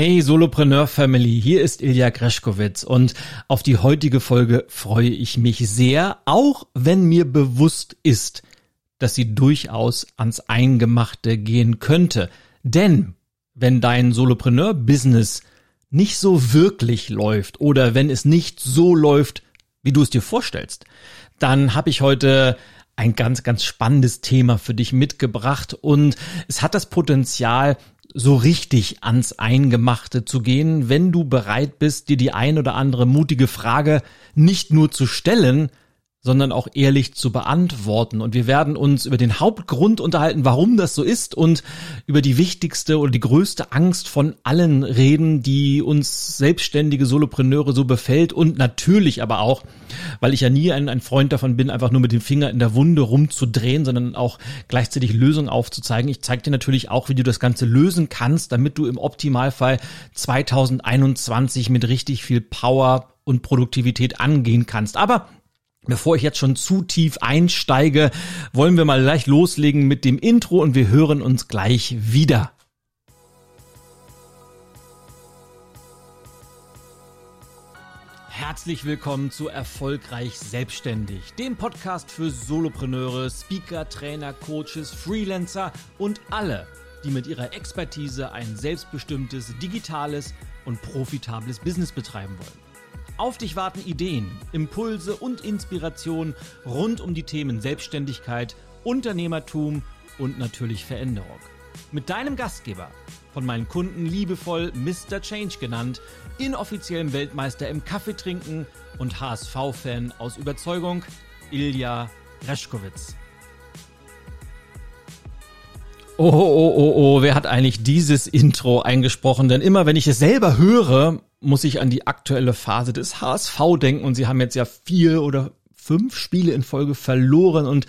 Hey Solopreneur Family, hier ist Ilja Greschkowitz und auf die heutige Folge freue ich mich sehr, auch wenn mir bewusst ist, dass sie durchaus ans Eingemachte gehen könnte. Denn wenn dein Solopreneur-Business nicht so wirklich läuft oder wenn es nicht so läuft, wie du es dir vorstellst, dann habe ich heute ein ganz, ganz spannendes Thema für dich mitgebracht und es hat das Potenzial, so richtig ans Eingemachte zu gehen, wenn du bereit bist, dir die ein oder andere mutige Frage nicht nur zu stellen, sondern auch ehrlich zu beantworten. Und wir werden uns über den Hauptgrund unterhalten, warum das so ist und über die wichtigste oder die größte Angst von allen reden, die uns selbstständige Solopreneure so befällt und natürlich aber auch, weil ich ja nie ein, ein Freund davon bin, einfach nur mit dem Finger in der Wunde rumzudrehen, sondern auch gleichzeitig Lösungen aufzuzeigen. Ich zeige dir natürlich auch, wie du das Ganze lösen kannst, damit du im Optimalfall 2021 mit richtig viel Power und Produktivität angehen kannst. Aber Bevor ich jetzt schon zu tief einsteige, wollen wir mal gleich loslegen mit dem Intro und wir hören uns gleich wieder. Herzlich willkommen zu Erfolgreich Selbstständig, dem Podcast für Solopreneure, Speaker, Trainer, Coaches, Freelancer und alle, die mit ihrer Expertise ein selbstbestimmtes, digitales und profitables Business betreiben wollen. Auf dich warten Ideen, Impulse und Inspiration rund um die Themen Selbstständigkeit, Unternehmertum und natürlich Veränderung. Mit deinem Gastgeber, von meinen Kunden liebevoll Mr. Change genannt, inoffiziellem Weltmeister im Kaffeetrinken und HSV-Fan aus Überzeugung, Ilja Reschkowitz. Oh, oh, oh, oh, wer hat eigentlich dieses Intro eingesprochen? Denn immer wenn ich es selber höre, muss ich an die aktuelle Phase des HSV denken und sie haben jetzt ja vier oder fünf Spiele in Folge verloren und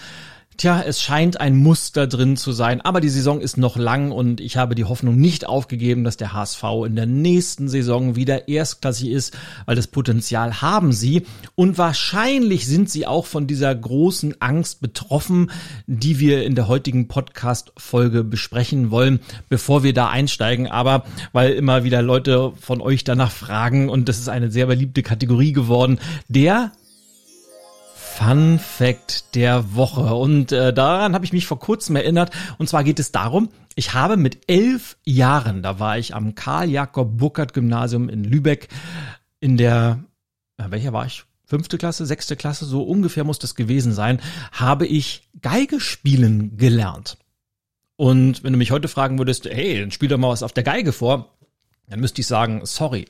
Tja, es scheint ein Muster drin zu sein, aber die Saison ist noch lang und ich habe die Hoffnung nicht aufgegeben, dass der HSV in der nächsten Saison wieder erstklassig ist, weil das Potenzial haben sie und wahrscheinlich sind sie auch von dieser großen Angst betroffen, die wir in der heutigen Podcast-Folge besprechen wollen, bevor wir da einsteigen. Aber weil immer wieder Leute von euch danach fragen und das ist eine sehr beliebte Kategorie geworden, der Fun Fact der Woche. Und äh, daran habe ich mich vor kurzem erinnert. Und zwar geht es darum, ich habe mit elf Jahren, da war ich am Karl-Jakob-Burkhardt-Gymnasium in Lübeck in der, äh, welcher war ich? Fünfte Klasse, sechste Klasse, so ungefähr muss das gewesen sein, habe ich Geige spielen gelernt. Und wenn du mich heute fragen würdest, hey, dann spiel doch mal was auf der Geige vor, dann müsste ich sagen, sorry,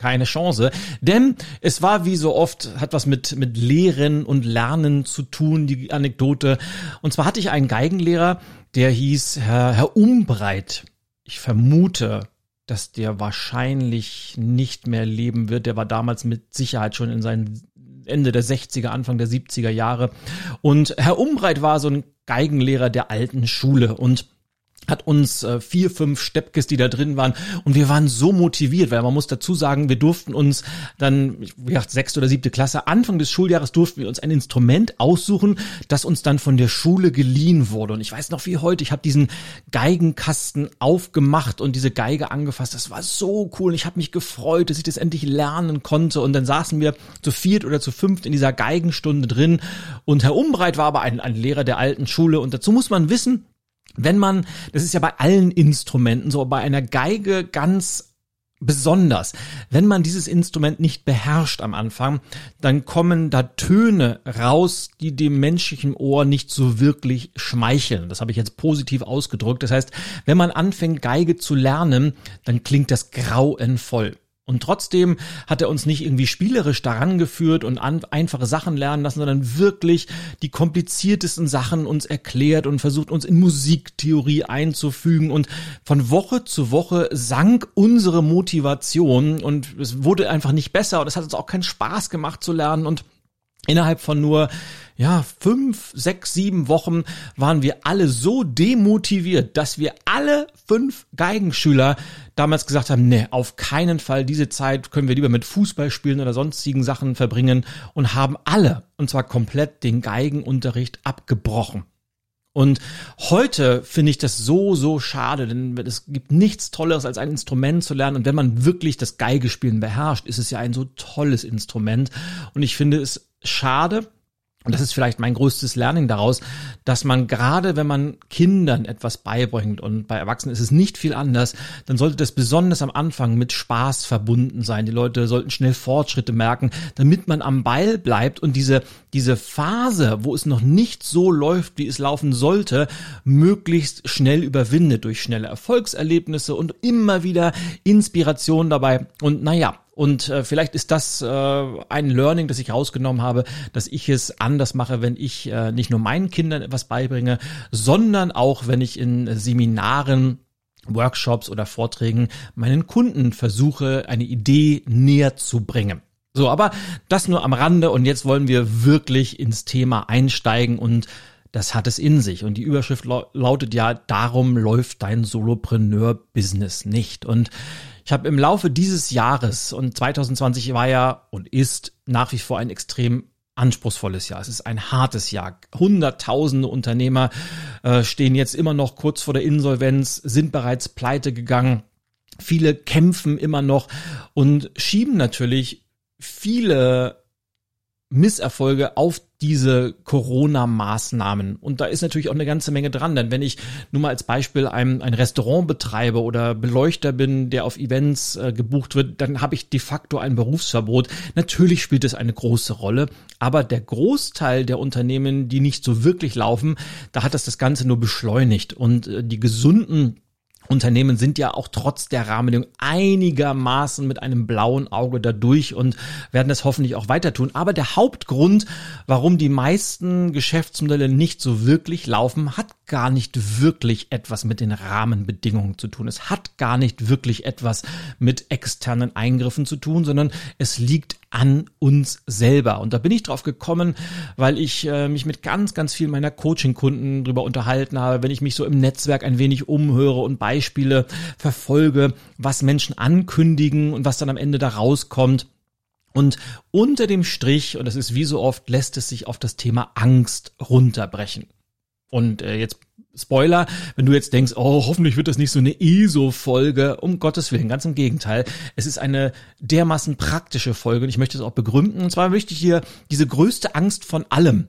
keine Chance. Denn es war wie so oft, hat was mit, mit Lehren und Lernen zu tun, die Anekdote. Und zwar hatte ich einen Geigenlehrer, der hieß Herr, Herr Umbreit. Ich vermute, dass der wahrscheinlich nicht mehr leben wird. Der war damals mit Sicherheit schon in seinen Ende der 60er, Anfang der 70er Jahre. Und Herr Umbreit war so ein Geigenlehrer der alten Schule und hat uns äh, vier, fünf Steppkes, die da drin waren. Und wir waren so motiviert, weil man muss dazu sagen, wir durften uns dann, wie gesagt, sechste oder siebte Klasse, Anfang des Schuljahres durften wir uns ein Instrument aussuchen, das uns dann von der Schule geliehen wurde. Und ich weiß noch wie heute, ich habe diesen Geigenkasten aufgemacht und diese Geige angefasst, das war so cool und ich habe mich gefreut, dass ich das endlich lernen konnte. Und dann saßen wir zu viert oder zu fünft in dieser Geigenstunde drin. Und Herr Umbreit war aber ein, ein Lehrer der alten Schule. Und dazu muss man wissen, wenn man, das ist ja bei allen Instrumenten so, bei einer Geige ganz besonders. Wenn man dieses Instrument nicht beherrscht am Anfang, dann kommen da Töne raus, die dem menschlichen Ohr nicht so wirklich schmeicheln. Das habe ich jetzt positiv ausgedrückt. Das heißt, wenn man anfängt, Geige zu lernen, dann klingt das grauenvoll. Und trotzdem hat er uns nicht irgendwie spielerisch daran geführt und an, einfache Sachen lernen lassen, sondern wirklich die kompliziertesten Sachen uns erklärt und versucht uns in Musiktheorie einzufügen. Und von Woche zu Woche sank unsere Motivation und es wurde einfach nicht besser und es hat uns auch keinen Spaß gemacht zu lernen und Innerhalb von nur ja, fünf, sechs, sieben Wochen waren wir alle so demotiviert, dass wir alle fünf Geigenschüler damals gesagt haben, nee, auf keinen Fall diese Zeit können wir lieber mit Fußball spielen oder sonstigen Sachen verbringen und haben alle, und zwar komplett den Geigenunterricht abgebrochen. Und heute finde ich das so, so schade, denn es gibt nichts Tolleres, als ein Instrument zu lernen. Und wenn man wirklich das Geigespielen beherrscht, ist es ja ein so tolles Instrument. Und ich finde es schade, und das ist vielleicht mein größtes Learning daraus, dass man gerade, wenn man Kindern etwas beibringt und bei Erwachsenen ist es nicht viel anders, dann sollte das besonders am Anfang mit Spaß verbunden sein. Die Leute sollten schnell Fortschritte merken, damit man am Ball bleibt und diese, diese Phase, wo es noch nicht so läuft, wie es laufen sollte, möglichst schnell überwindet durch schnelle Erfolgserlebnisse und immer wieder Inspiration dabei. Und naja, und äh, vielleicht ist das äh, ein Learning, das ich rausgenommen habe, dass ich es anders mache, wenn ich äh, nicht nur meinen Kindern etwas beibringe, sondern auch, wenn ich in Seminaren Workshops oder Vorträgen meinen Kunden versuche, eine Idee näher zu bringen. So, aber das nur am Rande und jetzt wollen wir wirklich ins Thema einsteigen und das hat es in sich. Und die Überschrift lautet ja, darum läuft dein Solopreneur-Business nicht. Und ich habe im Laufe dieses Jahres und 2020 war ja und ist nach wie vor ein extrem anspruchsvolles Jahr. Es ist ein hartes Jahr. Hunderttausende Unternehmer äh, stehen jetzt immer noch kurz vor der Insolvenz, sind bereits pleite gegangen. Viele kämpfen immer noch und schieben natürlich viele Misserfolge auf diese Corona-Maßnahmen. Und da ist natürlich auch eine ganze Menge dran. Denn wenn ich nur mal als Beispiel ein, ein Restaurant betreibe oder Beleuchter bin, der auf Events äh, gebucht wird, dann habe ich de facto ein Berufsverbot. Natürlich spielt es eine große Rolle. Aber der Großteil der Unternehmen, die nicht so wirklich laufen, da hat das das Ganze nur beschleunigt. Und äh, die gesunden Unternehmen sind ja auch trotz der Rahmenbedingungen einigermaßen mit einem blauen Auge dadurch und werden das hoffentlich auch weiter tun. Aber der Hauptgrund, warum die meisten Geschäftsmodelle nicht so wirklich laufen, hat gar nicht wirklich etwas mit den Rahmenbedingungen zu tun. Es hat gar nicht wirklich etwas mit externen Eingriffen zu tun, sondern es liegt an uns selber. Und da bin ich drauf gekommen, weil ich äh, mich mit ganz, ganz vielen meiner Coaching-Kunden drüber unterhalten habe, wenn ich mich so im Netzwerk ein wenig umhöre und Beispiele verfolge, was Menschen ankündigen und was dann am Ende da rauskommt. Und unter dem Strich, und das ist wie so oft, lässt es sich auf das Thema Angst runterbrechen. Und äh, jetzt Spoiler, wenn du jetzt denkst, oh, hoffentlich wird das nicht so eine ESO-Folge, um Gottes Willen, ganz im Gegenteil. Es ist eine dermaßen praktische Folge und ich möchte es auch begründen. Und zwar möchte ich hier diese größte Angst von allem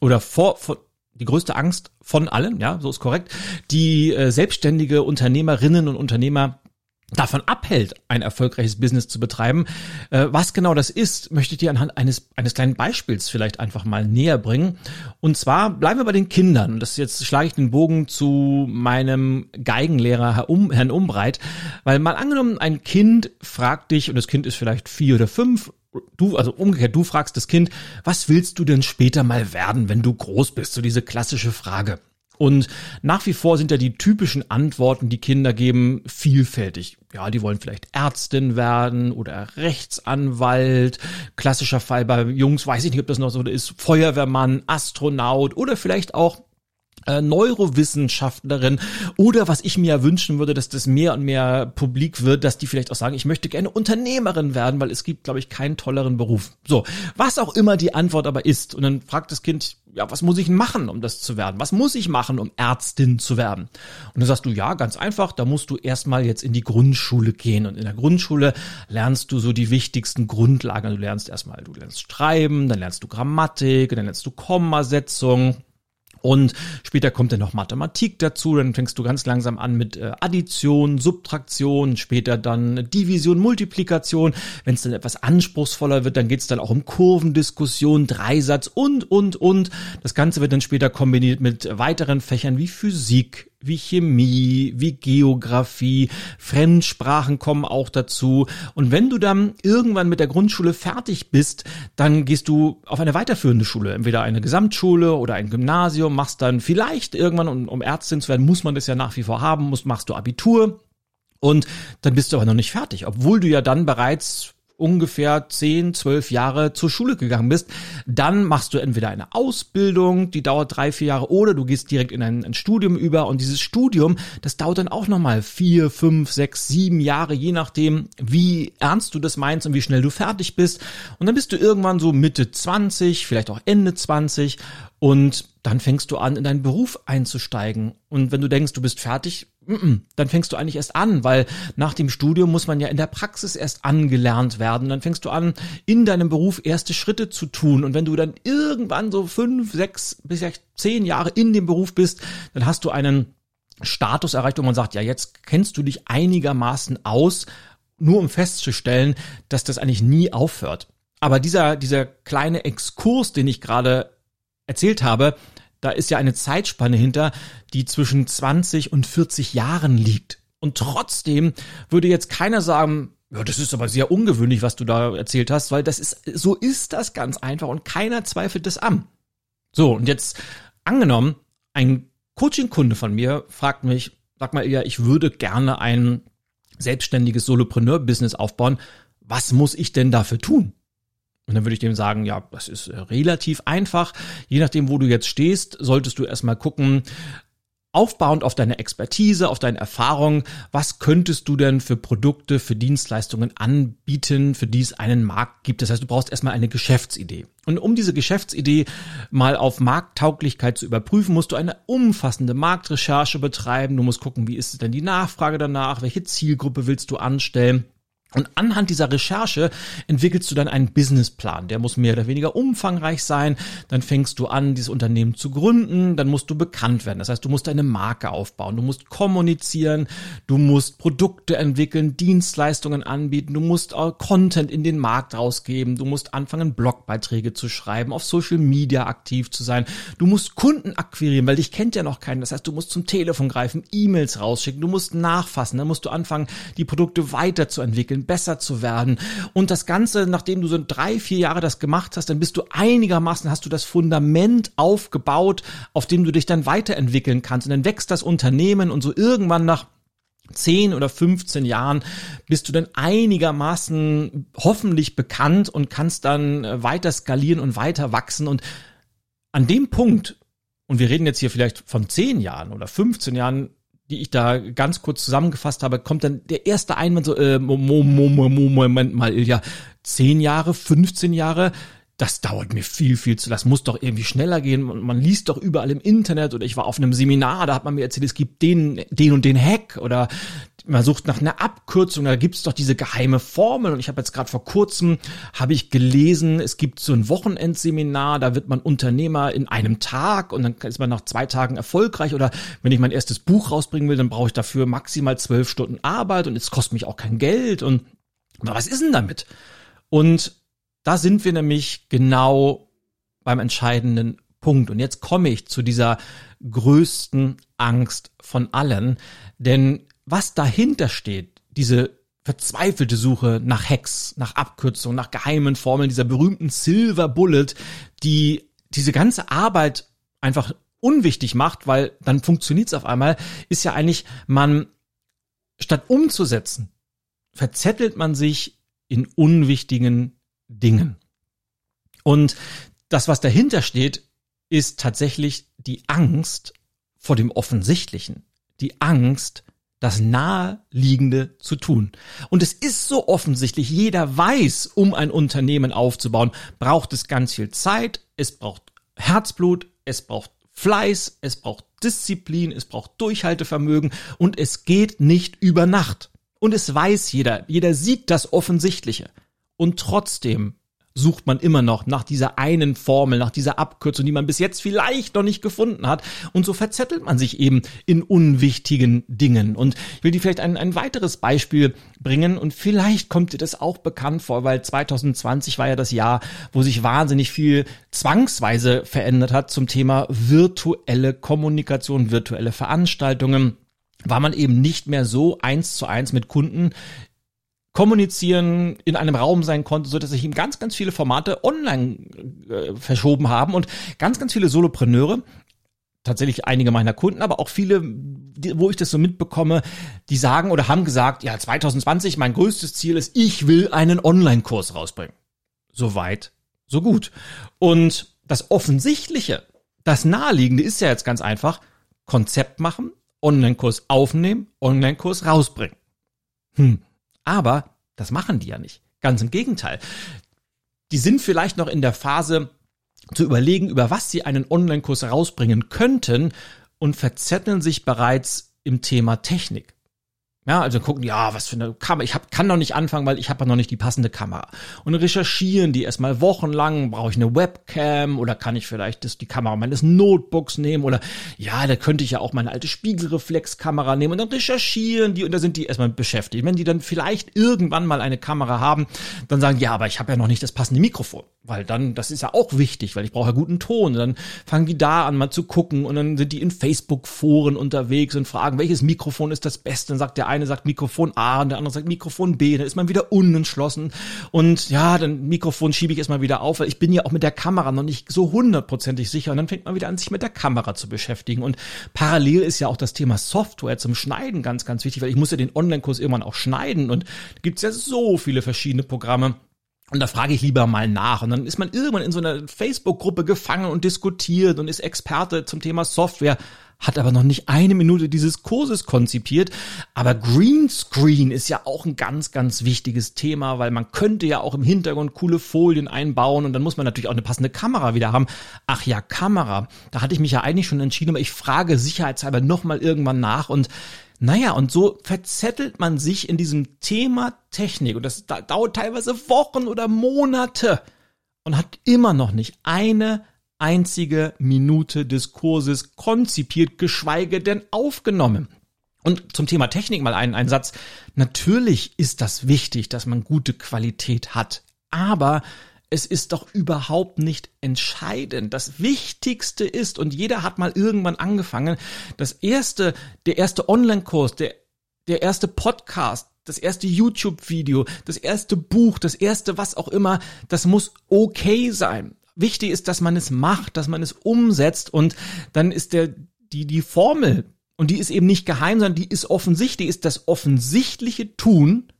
oder vor, vor die größte Angst von allen, ja, so ist korrekt, die äh, selbstständige Unternehmerinnen und Unternehmer davon abhält, ein erfolgreiches Business zu betreiben. Äh, was genau das ist, möchte ich dir anhand eines, eines kleinen Beispiels vielleicht einfach mal näher bringen. Und zwar bleiben wir bei den Kindern. Das jetzt schlage ich den Bogen zu meinem Geigenlehrer Herr Herrn Umbreit, weil mal angenommen, ein Kind fragt dich, und das Kind ist vielleicht vier oder fünf, du, also umgekehrt, du fragst das Kind, was willst du denn später mal werden, wenn du groß bist? So diese klassische Frage. Und nach wie vor sind ja die typischen Antworten, die Kinder geben, vielfältig. Ja, die wollen vielleicht Ärztin werden oder Rechtsanwalt. Klassischer Fall bei Jungs, weiß ich nicht, ob das noch so ist, Feuerwehrmann, Astronaut oder vielleicht auch äh, Neurowissenschaftlerin oder was ich mir ja wünschen würde, dass das mehr und mehr publik wird, dass die vielleicht auch sagen, ich möchte gerne Unternehmerin werden, weil es gibt, glaube ich, keinen tolleren Beruf. So, was auch immer die Antwort aber ist. Und dann fragt das Kind, ja, was muss ich machen, um das zu werden? Was muss ich machen, um Ärztin zu werden? Und dann sagst du, ja, ganz einfach, da musst du erstmal jetzt in die Grundschule gehen. Und in der Grundschule lernst du so die wichtigsten Grundlagen. Du lernst erstmal, du lernst Schreiben, dann lernst du Grammatik, dann lernst du Kommasetzung und später kommt dann noch Mathematik dazu, dann fängst du ganz langsam an mit äh, Addition, Subtraktion, später dann Division, Multiplikation. Wenn es dann etwas anspruchsvoller wird, dann geht's dann auch um Kurvendiskussion, Dreisatz und, und, und. Das Ganze wird dann später kombiniert mit weiteren Fächern wie Physik, wie Chemie, wie Geografie, Fremdsprachen kommen auch dazu. Und wenn du dann irgendwann mit der Grundschule fertig bist, dann gehst du auf eine weiterführende Schule, entweder eine Gesamtschule oder ein Gymnasium, machst dann vielleicht irgendwann, um, um Ärztin zu werden, muss man das ja nach wie vor haben, musst, machst du Abitur. Und dann bist du aber noch nicht fertig, obwohl du ja dann bereits ungefähr 10, 12 Jahre zur Schule gegangen bist, dann machst du entweder eine Ausbildung, die dauert drei, vier Jahre, oder du gehst direkt in ein, ein Studium über und dieses Studium, das dauert dann auch nochmal vier, fünf, sechs, sieben Jahre, je nachdem, wie ernst du das meinst und wie schnell du fertig bist. Und dann bist du irgendwann so Mitte 20, vielleicht auch Ende 20 und dann fängst du an, in deinen Beruf einzusteigen. Und wenn du denkst, du bist fertig, dann fängst du eigentlich erst an, weil nach dem Studium muss man ja in der Praxis erst angelernt werden. Dann fängst du an, in deinem Beruf erste Schritte zu tun. Und wenn du dann irgendwann so fünf, sechs bis zehn Jahre in dem Beruf bist, dann hast du einen Status erreicht, wo man sagt, ja, jetzt kennst du dich einigermaßen aus, nur um festzustellen, dass das eigentlich nie aufhört. Aber dieser, dieser kleine Exkurs, den ich gerade erzählt habe, da ist ja eine Zeitspanne hinter, die zwischen 20 und 40 Jahren liegt. Und trotzdem würde jetzt keiner sagen, ja, das ist aber sehr ungewöhnlich, was du da erzählt hast, weil das ist, so ist das ganz einfach und keiner zweifelt das an. So, und jetzt angenommen, ein Coaching-Kunde von mir fragt mich, sag mal, ja, ich würde gerne ein selbstständiges Solopreneur-Business aufbauen. Was muss ich denn dafür tun? Und dann würde ich dem sagen, ja, das ist äh, relativ einfach. Je nachdem, wo du jetzt stehst, solltest du erstmal gucken, aufbauend auf deine Expertise, auf deine Erfahrung, was könntest du denn für Produkte, für Dienstleistungen anbieten, für die es einen Markt gibt. Das heißt, du brauchst erstmal eine Geschäftsidee. Und um diese Geschäftsidee mal auf Markttauglichkeit zu überprüfen, musst du eine umfassende Marktrecherche betreiben. Du musst gucken, wie ist denn die Nachfrage danach, welche Zielgruppe willst du anstellen. Und anhand dieser Recherche entwickelst du dann einen Businessplan. Der muss mehr oder weniger umfangreich sein. Dann fängst du an, dieses Unternehmen zu gründen. Dann musst du bekannt werden. Das heißt, du musst eine Marke aufbauen. Du musst kommunizieren. Du musst Produkte entwickeln, Dienstleistungen anbieten. Du musst Content in den Markt rausgeben. Du musst anfangen, Blogbeiträge zu schreiben, auf Social Media aktiv zu sein. Du musst Kunden akquirieren, weil dich kennt ja noch keiner. Das heißt, du musst zum Telefon greifen, E-Mails rausschicken. Du musst nachfassen. Dann musst du anfangen, die Produkte weiterzuentwickeln besser zu werden. Und das Ganze, nachdem du so drei, vier Jahre das gemacht hast, dann bist du einigermaßen, hast du das Fundament aufgebaut, auf dem du dich dann weiterentwickeln kannst. Und dann wächst das Unternehmen und so irgendwann nach 10 oder 15 Jahren bist du dann einigermaßen hoffentlich bekannt und kannst dann äh, weiter skalieren und weiter wachsen. Und an dem Punkt, und wir reden jetzt hier vielleicht von 10 Jahren oder 15 Jahren, die ich da ganz kurz zusammengefasst habe, kommt dann der erste Einwand so, äh, Moment mal, Ilja, zehn Jahre, 15 Jahre, das dauert mir viel, viel zu, das muss doch irgendwie schneller gehen. Man, man liest doch überall im Internet oder ich war auf einem Seminar, da hat man mir erzählt, es gibt den, den und den Hack oder man sucht nach einer Abkürzung, da gibt's doch diese geheime Formel und ich habe jetzt gerade vor kurzem habe ich gelesen, es gibt so ein Wochenendseminar, da wird man Unternehmer in einem Tag und dann ist man nach zwei Tagen erfolgreich oder wenn ich mein erstes Buch rausbringen will, dann brauche ich dafür maximal zwölf Stunden Arbeit und es kostet mich auch kein Geld und was ist denn damit? Und da sind wir nämlich genau beim entscheidenden Punkt. Und jetzt komme ich zu dieser größten Angst von allen, denn was dahinter steht, diese verzweifelte Suche nach Hacks, nach Abkürzungen, nach geheimen Formeln, dieser berühmten Silver Bullet, die diese ganze Arbeit einfach unwichtig macht, weil dann funktioniert es auf einmal, ist ja eigentlich, man statt umzusetzen, verzettelt man sich in unwichtigen Dingen. Und das, was dahinter steht, ist tatsächlich die Angst vor dem Offensichtlichen. Die Angst, das Naheliegende zu tun. Und es ist so offensichtlich, jeder weiß, um ein Unternehmen aufzubauen, braucht es ganz viel Zeit, es braucht Herzblut, es braucht Fleiß, es braucht Disziplin, es braucht Durchhaltevermögen und es geht nicht über Nacht. Und es weiß jeder, jeder sieht das Offensichtliche. Und trotzdem sucht man immer noch nach dieser einen Formel, nach dieser Abkürzung, die man bis jetzt vielleicht noch nicht gefunden hat. Und so verzettelt man sich eben in unwichtigen Dingen. Und ich will dir vielleicht ein, ein weiteres Beispiel bringen und vielleicht kommt dir das auch bekannt vor, weil 2020 war ja das Jahr, wo sich wahnsinnig viel zwangsweise verändert hat zum Thema virtuelle Kommunikation, virtuelle Veranstaltungen war man eben nicht mehr so eins zu eins mit Kunden kommunizieren, in einem Raum sein konnte, so dass sich ihm ganz, ganz viele Formate online äh, verschoben haben und ganz, ganz viele Solopreneure tatsächlich einige meiner Kunden, aber auch viele, die, wo ich das so mitbekomme, die sagen oder haben gesagt, ja, 2020, mein größtes Ziel ist, ich will einen Online-Kurs rausbringen. So weit, so gut. Und das Offensichtliche, das Naheliegende ist ja jetzt ganz einfach, Konzept machen, Online-Kurs aufnehmen, Online-Kurs rausbringen. Hm. Aber das machen die ja nicht. Ganz im Gegenteil. Die sind vielleicht noch in der Phase, zu überlegen, über was sie einen Online-Kurs rausbringen könnten und verzetteln sich bereits im Thema Technik. Ja, also gucken, ja, was für eine Kamera. Ich hab, kann noch nicht anfangen, weil ich habe noch nicht die passende Kamera. Und recherchieren die erstmal wochenlang. Brauche ich eine Webcam oder kann ich vielleicht das, die Kamera meines Notebooks nehmen? Oder ja, da könnte ich ja auch meine alte Spiegelreflexkamera nehmen. Und dann recherchieren die und da sind die erstmal beschäftigt. Wenn die dann vielleicht irgendwann mal eine Kamera haben, dann sagen, ja, aber ich habe ja noch nicht das passende Mikrofon. Weil dann, das ist ja auch wichtig, weil ich brauche ja guten Ton. Und dann fangen die da an, mal zu gucken. Und dann sind die in Facebook-Foren unterwegs und fragen, welches Mikrofon ist das Beste? Dann sagt der eine sagt Mikrofon A und der andere sagt Mikrofon B. Dann ist man wieder unentschlossen. Und ja, dann Mikrofon schiebe ich erstmal wieder auf, weil ich bin ja auch mit der Kamera noch nicht so hundertprozentig sicher. Und dann fängt man wieder an, sich mit der Kamera zu beschäftigen. Und parallel ist ja auch das Thema Software zum Schneiden ganz, ganz wichtig, weil ich muss ja den Online-Kurs irgendwann auch schneiden. Und da gibt's ja so viele verschiedene Programme. Und da frage ich lieber mal nach. Und dann ist man irgendwann in so einer Facebook-Gruppe gefangen und diskutiert und ist Experte zum Thema Software, hat aber noch nicht eine Minute dieses Kurses konzipiert. Aber Greenscreen ist ja auch ein ganz, ganz wichtiges Thema, weil man könnte ja auch im Hintergrund coole Folien einbauen und dann muss man natürlich auch eine passende Kamera wieder haben. Ach ja, Kamera. Da hatte ich mich ja eigentlich schon entschieden, aber ich frage sicherheitshalber nochmal irgendwann nach und naja, und so verzettelt man sich in diesem Thema Technik und das dauert teilweise Wochen oder Monate und hat immer noch nicht eine einzige Minute des Kurses konzipiert, geschweige denn aufgenommen. Und zum Thema Technik mal einen, einen Satz. Natürlich ist das wichtig, dass man gute Qualität hat, aber es ist doch überhaupt nicht entscheidend. Das Wichtigste ist, und jeder hat mal irgendwann angefangen, das erste, der erste Online-Kurs, der, der erste Podcast, das erste YouTube-Video, das erste Buch, das erste was auch immer, das muss okay sein. Wichtig ist, dass man es macht, dass man es umsetzt und dann ist der, die, die Formel, und die ist eben nicht geheim, sondern die ist offensichtlich, ist das offensichtliche Tun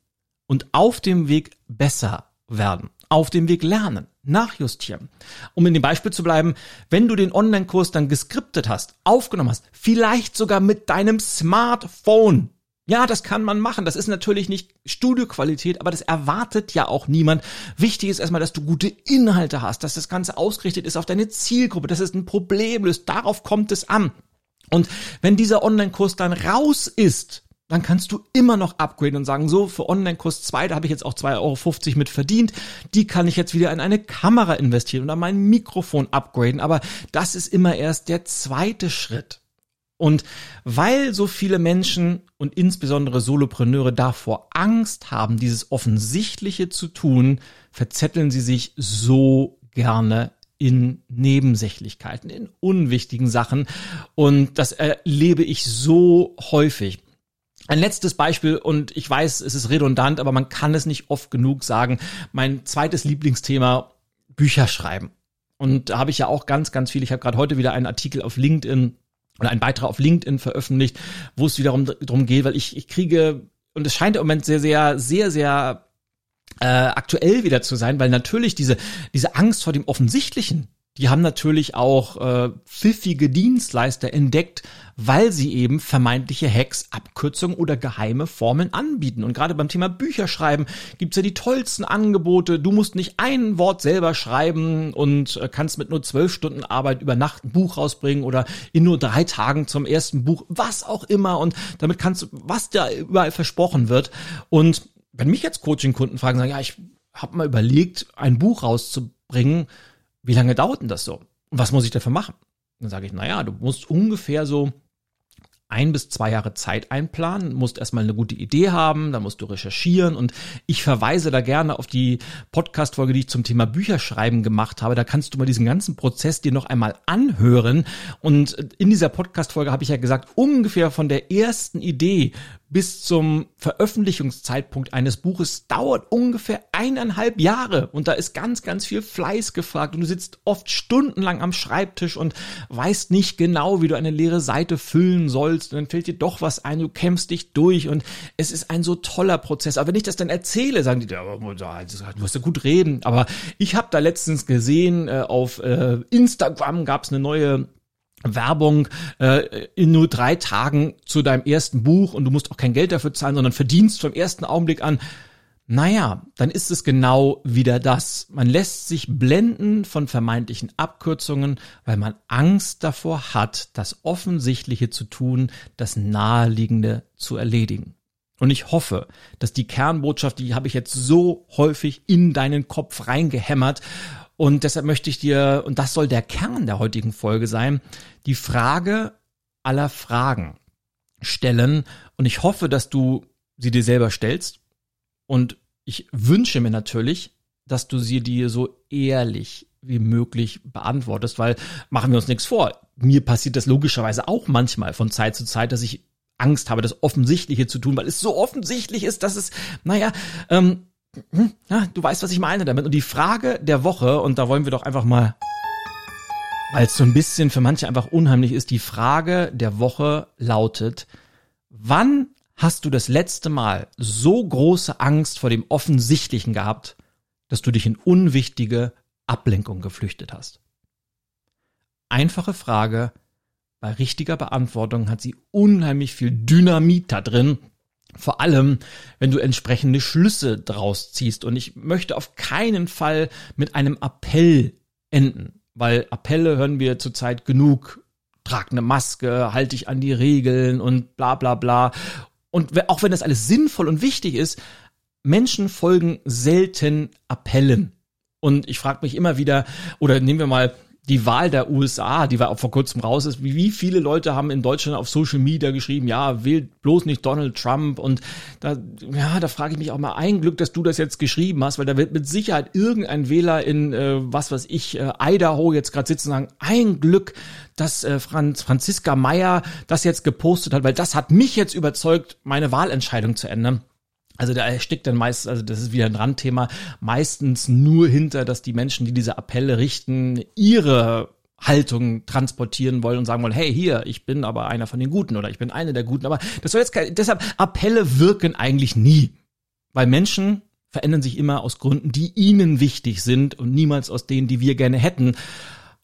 und auf dem Weg besser werden auf dem Weg lernen, nachjustieren. Um in dem Beispiel zu bleiben, wenn du den Online-Kurs dann geskriptet hast, aufgenommen hast, vielleicht sogar mit deinem Smartphone. Ja, das kann man machen. Das ist natürlich nicht Studioqualität, aber das erwartet ja auch niemand. Wichtig ist erstmal, dass du gute Inhalte hast, dass das Ganze ausgerichtet ist auf deine Zielgruppe, dass es ein Problem löst. Darauf kommt es an. Und wenn dieser Online-Kurs dann raus ist, dann kannst du immer noch upgraden und sagen, so, für Online-Kurs 2, da habe ich jetzt auch 2,50 Euro mit verdient, die kann ich jetzt wieder in eine Kamera investieren oder mein Mikrofon upgraden, aber das ist immer erst der zweite Schritt. Und weil so viele Menschen und insbesondere Solopreneure davor Angst haben, dieses Offensichtliche zu tun, verzetteln sie sich so gerne in Nebensächlichkeiten, in unwichtigen Sachen. Und das erlebe ich so häufig. Ein letztes Beispiel, und ich weiß, es ist redundant, aber man kann es nicht oft genug sagen. Mein zweites Lieblingsthema, Bücher schreiben. Und da habe ich ja auch ganz, ganz viel. Ich habe gerade heute wieder einen Artikel auf LinkedIn oder einen Beitrag auf LinkedIn veröffentlicht, wo es wiederum darum geht, weil ich, ich kriege, und es scheint im Moment sehr, sehr, sehr, sehr äh, aktuell wieder zu sein, weil natürlich diese, diese Angst vor dem Offensichtlichen, die haben natürlich auch äh, pfiffige Dienstleister entdeckt, weil sie eben vermeintliche Hacks, Abkürzungen oder geheime Formeln anbieten. Und gerade beim Thema Bücherschreiben gibt's ja die tollsten Angebote. Du musst nicht ein Wort selber schreiben und äh, kannst mit nur zwölf Stunden Arbeit über Nacht ein Buch rausbringen oder in nur drei Tagen zum ersten Buch, was auch immer. Und damit kannst du, was da überall versprochen wird. Und wenn mich jetzt Coaching-Kunden fragen, sagen, ja, ich habe mal überlegt, ein Buch rauszubringen, wie lange dauert denn das so? Und was muss ich dafür machen? Dann sage ich, naja, du musst ungefähr so ein bis zwei Jahre Zeit einplanen, musst erstmal eine gute Idee haben, dann musst du recherchieren und ich verweise da gerne auf die Podcast-Folge, die ich zum Thema Bücherschreiben gemacht habe. Da kannst du mal diesen ganzen Prozess dir noch einmal anhören und in dieser Podcast-Folge habe ich ja gesagt, ungefähr von der ersten Idee bis zum Veröffentlichungszeitpunkt eines Buches dauert ungefähr eineinhalb Jahre. Und da ist ganz, ganz viel Fleiß gefragt. Und du sitzt oft stundenlang am Schreibtisch und weißt nicht genau, wie du eine leere Seite füllen sollst. Und dann fällt dir doch was ein, du kämpfst dich durch. Und es ist ein so toller Prozess. Aber wenn ich das dann erzähle, sagen die, du musst ja gut reden. Aber ich habe da letztens gesehen, äh, auf äh, Instagram gab es eine neue Werbung äh, in nur drei Tagen zu deinem ersten Buch und du musst auch kein Geld dafür zahlen, sondern verdienst vom ersten Augenblick an. Naja, dann ist es genau wieder das. Man lässt sich blenden von vermeintlichen Abkürzungen, weil man Angst davor hat, das Offensichtliche zu tun, das Naheliegende zu erledigen. Und ich hoffe, dass die Kernbotschaft, die habe ich jetzt so häufig in deinen Kopf reingehämmert und deshalb möchte ich dir, und das soll der Kern der heutigen Folge sein, die Frage aller Fragen stellen. Und ich hoffe, dass du sie dir selber stellst. Und ich wünsche mir natürlich, dass du sie dir so ehrlich wie möglich beantwortest, weil machen wir uns nichts vor. Mir passiert das logischerweise auch manchmal von Zeit zu Zeit, dass ich Angst habe, das Offensichtliche zu tun, weil es so offensichtlich ist, dass es, naja, ähm, hm, ja, du weißt, was ich meine damit. Und die Frage der Woche, und da wollen wir doch einfach mal, weil es so ein bisschen für manche einfach unheimlich ist, die Frage der Woche lautet, wann hast du das letzte Mal so große Angst vor dem Offensichtlichen gehabt, dass du dich in unwichtige Ablenkung geflüchtet hast? Einfache Frage, bei richtiger Beantwortung hat sie unheimlich viel Dynamit da drin, vor allem, wenn du entsprechende Schlüsse draus ziehst. Und ich möchte auf keinen Fall mit einem Appell enden, weil Appelle hören wir zurzeit genug. Trag eine Maske, halte dich an die Regeln und bla bla bla. Und auch wenn das alles sinnvoll und wichtig ist, Menschen folgen selten Appellen. Und ich frage mich immer wieder, oder nehmen wir mal die Wahl der USA, die war auch vor kurzem raus ist, wie viele Leute haben in Deutschland auf Social Media geschrieben, ja, wählt bloß nicht Donald Trump und da, ja, da frage ich mich auch mal ein Glück, dass du das jetzt geschrieben hast, weil da wird mit Sicherheit irgendein Wähler in, äh, was weiß ich, äh, Idaho jetzt gerade sitzen und sagen, ein Glück, dass äh, Franz, Franziska Meyer das jetzt gepostet hat, weil das hat mich jetzt überzeugt, meine Wahlentscheidung zu ändern. Also da steckt dann meist, also das ist wieder ein Randthema, meistens nur hinter, dass die Menschen, die diese Appelle richten, ihre Haltung transportieren wollen und sagen wollen, hey, hier, ich bin aber einer von den Guten oder ich bin eine der Guten. Aber das soll jetzt kein, deshalb, Appelle wirken eigentlich nie. Weil Menschen verändern sich immer aus Gründen, die ihnen wichtig sind und niemals aus denen, die wir gerne hätten.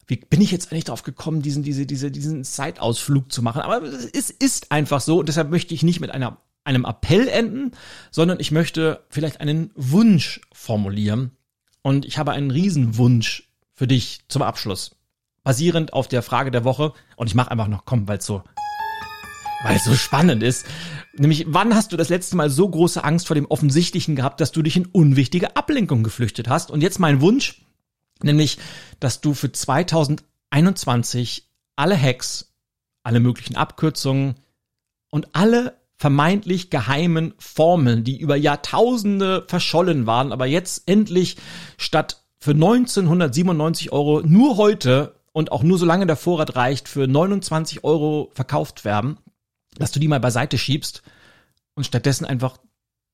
Wie bin ich jetzt eigentlich drauf gekommen, diesen, diese, diese, diesen Zeitausflug zu machen? Aber es ist einfach so und deshalb möchte ich nicht mit einer einem Appell enden, sondern ich möchte vielleicht einen Wunsch formulieren. Und ich habe einen Riesenwunsch für dich zum Abschluss. Basierend auf der Frage der Woche. Und ich mache einfach noch, komm, weil es so, weil es so spannend ist. Nämlich, wann hast du das letzte Mal so große Angst vor dem Offensichtlichen gehabt, dass du dich in unwichtige Ablenkung geflüchtet hast? Und jetzt mein Wunsch, nämlich, dass du für 2021 alle Hacks, alle möglichen Abkürzungen und alle vermeintlich geheimen Formeln, die über Jahrtausende verschollen waren, aber jetzt endlich statt für 1997 Euro nur heute und auch nur solange der Vorrat reicht, für 29 Euro verkauft werden, dass du die mal beiseite schiebst und stattdessen einfach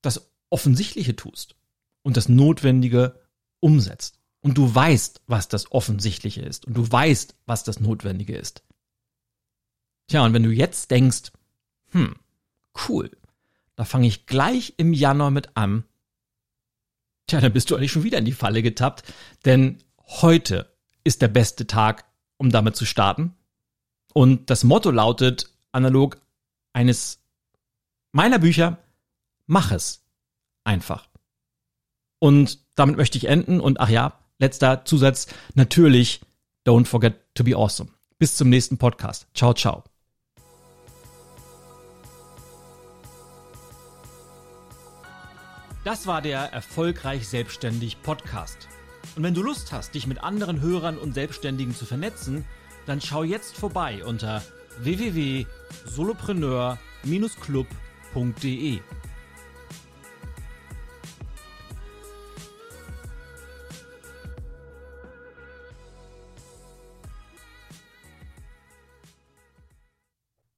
das Offensichtliche tust und das Notwendige umsetzt. Und du weißt, was das Offensichtliche ist und du weißt, was das Notwendige ist. Tja, und wenn du jetzt denkst, hm, cool, da fange ich gleich im Januar mit an. Tja, dann bist du eigentlich schon wieder in die Falle getappt, denn heute ist der beste Tag, um damit zu starten. Und das Motto lautet analog eines meiner Bücher, mach es einfach. Und damit möchte ich enden und ach ja, letzter Zusatz, natürlich, don't forget to be awesome. Bis zum nächsten Podcast. Ciao, ciao. Das war der Erfolgreich Selbstständig Podcast. Und wenn du Lust hast, dich mit anderen Hörern und Selbstständigen zu vernetzen, dann schau jetzt vorbei unter www.solopreneur-club.de.